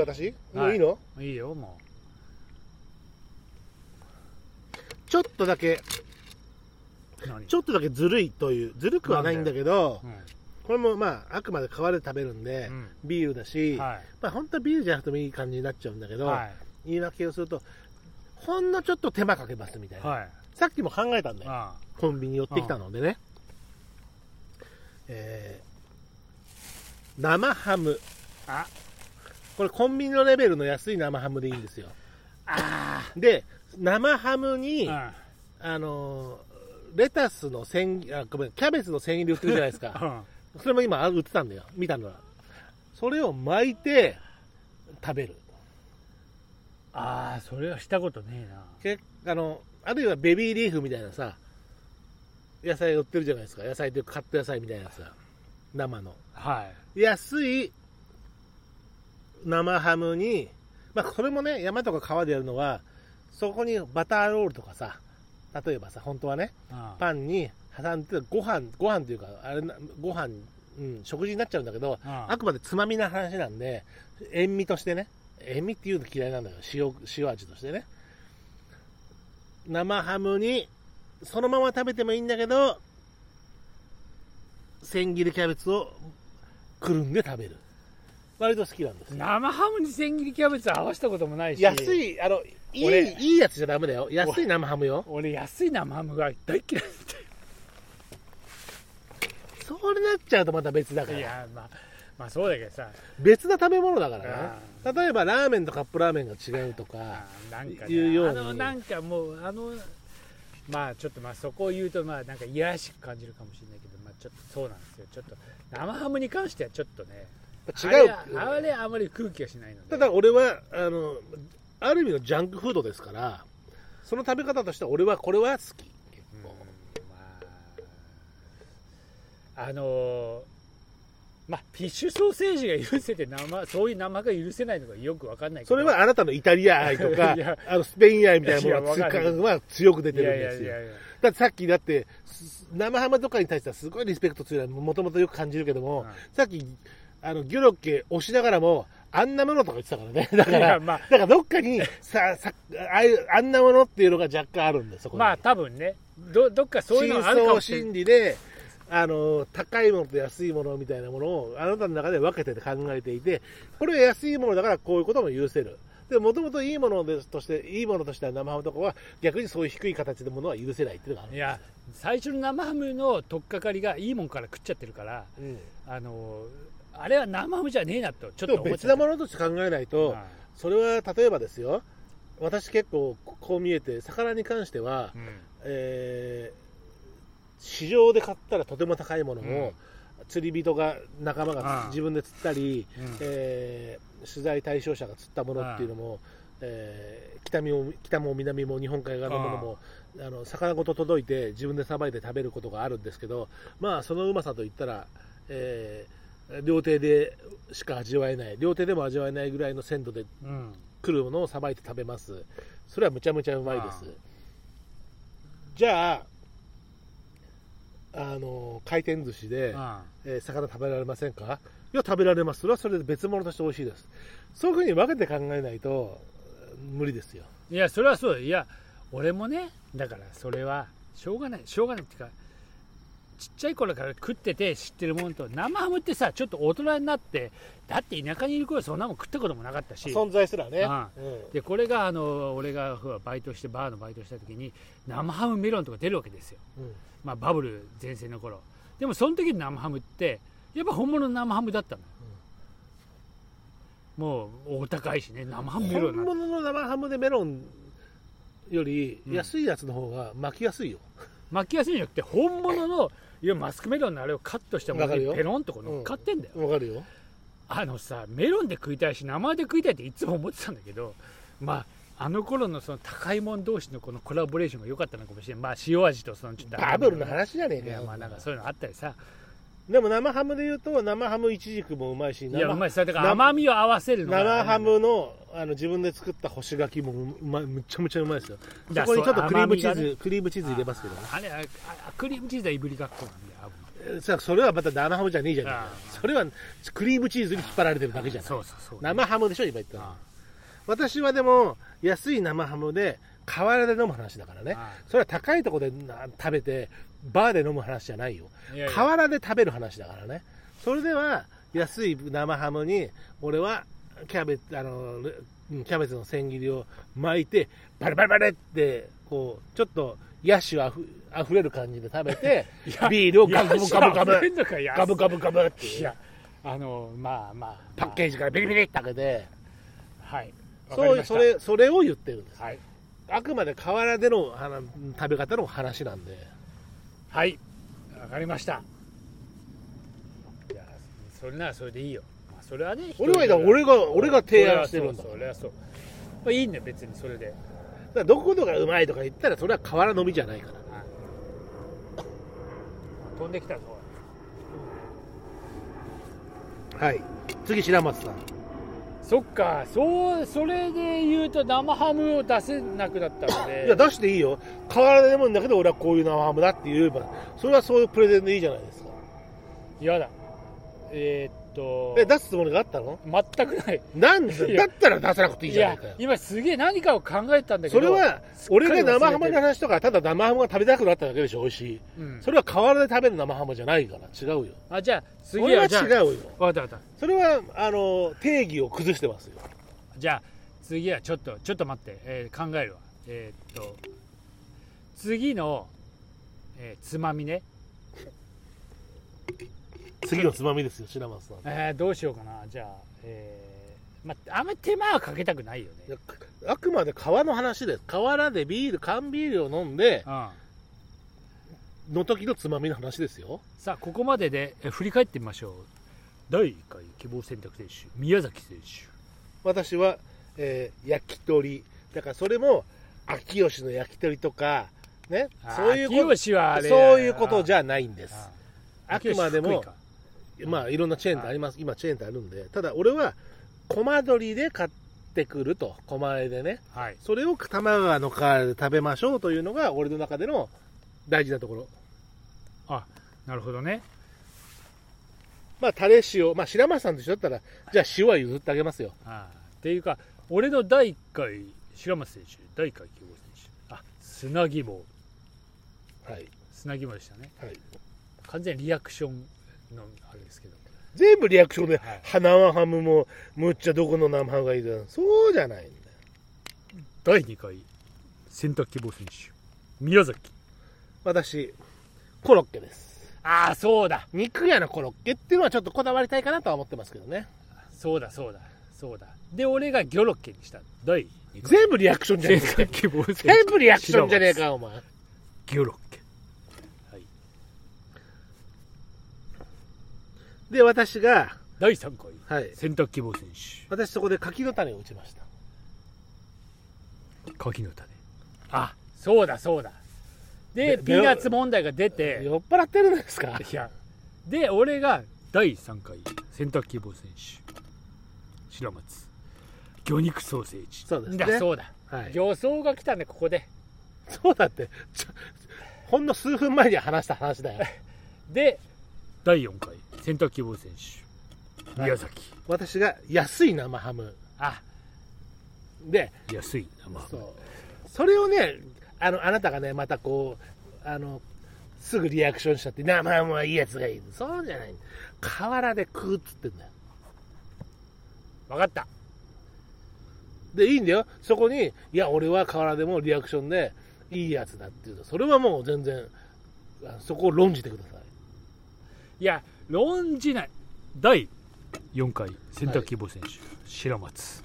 私？もういいの、いいよもちょっとだけ。ちょっとだけずるいというずるくはないんだけどうん。これもまああくまで皮で食べるんで、うん。ビールだし、はい。まあ本当はビールじゃなくてもいい感じになっちゃうんだけど、は言い訳をするとほんのちょっと手間かけますみたいな、いはい。さっきも考えたんだよ。あコンビニ寄ってきたのでね、えー生ハム。あこれコンビニのレベルの安い生ハムでいいんですよ。あで生ハムに、ああのーレタスの千切あごめんキャベツの千切り売ってるじゃないですか。うん。それも今あ売ってたんだよ。見たのは。それを巻いて食べる。ああそれはしたことねえな。けあのあるいはベビーリーフみたいなさ野菜売ってるじゃないですか。野菜というかカット野菜みたいなさ生の。はい。安い生ハムに、まあ、これもね山とか川でやるのはそこにバターロールとかさ例えばさ本当はねあパンに挟んでご飯ご飯というかあれなご飯うん、食事になっちゃうんだけど、ああ。くまでつまみな話なんで塩味としてね塩味っていうの嫌いなんだよ。塩塩味としてね。生ハムにそのまま食べてもいいんだけど千切りキャベツをくるんで食べる割と好きなんです。よ生ハムに千切りキャベツ合わせたこともないし。安いあのい俺いいいやつじゃダメだよ。安い生ハムよ。俺安い生ハムが大っ嫌いそれなっちゃうとまた別だかだいらやまあまあそうだけどさ。別な食べ物だからあな例えばラーメンとカップラーメンが違うとかあなんか、いうように。ね、あのなんかもうあのまあちょっとまあそこを言うとまあなんかいやらしく感じるかもしれないけどまあちょっとそうなんですよ。ちょっと生ハムに関してはちょっとね違う。あれあまり空気がしないので。ただ俺はあのある意味のジャンクフードですからその食べ方としては俺はこれは好き。結うん構、まあ。あのーまあフィッシュソーセージが許せて生そういう生が許せないのがよくわかんないけど。それはあなたのイタリア愛とか あのスペイン愛みたいなものが強く出てるんですよ。だってさっきだってす生ハムとかに対してはすごいリスペクト強いもともとよく感じるけども、うん。さっきあのギョロッケ押しながらもあんなものとか言ってたからね。だかいらやまあ。だからどっかにささああいうあんなものっていうのが若干あるんだよそこに。まあ多分ね。どどっかそういうの深があるか層もしれない心理であの高いものと安いものみたいなものをあなたの中で分けてて考えていてこれは安いものだからこういうことも許せる。でもともといいものですとしていいものとしては生ハムとかは逆にそういう低い形のものは許せないっていうのがあるいや最初の生ハムの取っかかりがいいもんから食っちゃってるからうん。あのあれは生ハムじゃねえなとちょっと別なものとして考えないとはそれは例えばですよ。私結構こう見えて魚に関しては、いうん。えー市場で買ったらとても高いものを、釣り人が仲間がうん。自分で釣ったり、うん。えー取材対象者が釣ったものっていうのも、えー北も北も南も日本海側のものも、あの魚ごと届いて自分でさばいて食べることがあるんですけど、まあ、そのうまさといったら、えー料亭でしか味わえない料亭でも味わえないぐらいの鮮度でうん。来るものをさばいて食べます。それはむちゃむちゃうまいです。あじゃああの回転寿司で、うんえー魚食べられませんか？いや食べられます。それはそれで別物として美味しいです。そういうふうに分けて考えないと無理ですよ。いやそれはそう。だいや俺もねだからそれはしょうがない。しょうがないっていうかちっちゃい頃から食ってて知ってるものと生ハムってさちょっと大人になってだって田舎にいる頃そんなもん食ったこともなかったし。存在すらね、あうん。でこれがあの俺がバイトしてバーのバイトした時に生ハムメロンとか出るわけですよ、うん。まあ、バブル全盛の頃。でもその時の生ハムってやっぱ本物の生ハムだったのよ、もうお高いしね生ハムメロン本物の生ハムでメロンよりうん安いやつの方が巻きやすいよ、巻きやすいんじゃなくて。本物のいわゆるマスクメロンのあれをカットしたもペロンとこう乗っかってんだよ、わかるよ。あのさメロンで食いたいし生で食いたいっていつも思ってたんだけどまああの頃のその高いもん同士のこのコラボレーションが良かったのかもしれないまあ塩味とそのちょっとバブルの話じゃねえかよ。まあなんかそういうのあったりさでも生ハムで言うと生ハムイチジクもうまいしいやうま生いだから甘みを合わせるのが生ハムのあの自分で作った干し柿もうまいむちゃむちゃうまいですよ。そだこにちょっとクリームチーズ、ね。クリームチーズ入れますけどね。あれああクリームチーズはいぶりがっこなんでそれはまた生ハムじゃねえじゃねえか。ああ。それはクリームチーズに引っ張られてるだけじゃない。そうそうそう。生ハムでしょ今言ったのあ私はでも安い生ハムで河原で飲む話だからね。あそれは高いところでな食べてバーで飲む話じゃないよ。いやいや。河原で食べる話だからね。それでは安い生ハムに俺はキャベツあのうんキャベツの千切りを巻いてバリバリバリってこうちょっと野手あふあふれる感じで食べて ビールをガブガブガブガブガブガブって。いやあのまあまあパッケージからビリビリって開けて。はい。そうそれそれを言ってるんです。はい。あくまで河原でのあの食べ方の話なんではい。わかりました。いやそれならそれでいいよ、まあ、それはね俺はだ俺が俺が提案してるんだそれはそう。まあいいんだよ別にそれで。だどこどがうまいとか言ったらそれは河原飲みじゃないから。飛んできたぞ。はい。次白松さんそっかそうそれで言うと生ハムを出せなくなったので。いや出していいよ。河原で飲むんだけど俺はこういう生ハムだって言えばそれはそういうプレゼンでいいじゃないですか。嫌だ。えーっとえ出すつもりがあったの？全くない。なんで？だったら出さなくていいじゃないかよ。今すげえ何かを考えたんだけ。どそれは俺が生ハムの話とかただ生ハムが食べたくなっただけでしょ美味しい。うん。それは河原で食べる生ハムじゃないから違うよ。あじゃあ次は違うよ。分かった分かった。それはあの定義を崩してますよ。じゃあ次はちょっとちょっと待って、えー考えるわ。えーっと次の、えーつまみね、次のつまみですよ白松さん。えーどうしようかな。じゃあえーまあんまり手間はかけたくないよね。あくまで川の話です河原でビール缶ビールを飲んでうん。の時のつまみの話ですよ。さあここまでで、えー振り返ってみましょう。第1回希望選択選手宮崎選手。私は、えー焼き鳥。だからそれも秋吉の焼き鳥とかね。そういうことれそういうことじゃないんです。ああくまでもまあいろんなチェーンってあります。今チェーンってあるんで。ただ俺は駒鶏で買ってくると。狛江でね。はい。それを多摩川の川で食べましょうというのが俺の中での大事なところ。あなるほどね。まあタレ塩。まあ白松さんと一緒だったらじゃあ塩は譲ってあげますよ。あっていうか俺の第1回白松選手第1回希望選手。あ砂肝。はい。砂肝でしたね。はい。完全にリアクションのあれですけど。全部リアクションで、はい。生ハムもむっちゃどこの生ハムがいいだそうじゃないんだ。よ第2回選択希望選手宮崎。私コロッケです。ああそうだ。肉屋のコロッケっていうのはちょっとこだわりたいかなとは思ってますけどね。そうだそうだ。そうだ。で俺がギョロッケにした第2回。全部リアクションじゃね選えか。全部リアクションじゃねえかお前。ギョロッケはいで私が第3回はい。選択希望選手。私そこで柿の種を打ちました。柿の種。あそうだそうだ。ででピーナッツ問題が出て。酔っ払ってるんですか？いや。で俺が第3回選択希望選手。白松。魚肉ソーセージ。そうですね。だそうだ。はい。魚草が来たねここで。そうだって。ほんの数分前に話した話だよ。で第4回選択希望選手。宮崎、私が安い生ハム。あ。で。安い生ハム。そう。それをねあのあなたがねまたこうあのすぐリアクションしちゃって生ハムはいいやつがいい。そうじゃない。河原で食うっつってんだよ。分かった。でいいんだよ。そこにいや俺は河原でもリアクションでいいやつだっていう。とそれはもう全然あそこを論じてくださいいや論じない。第4回選択希望選手、はい、白松。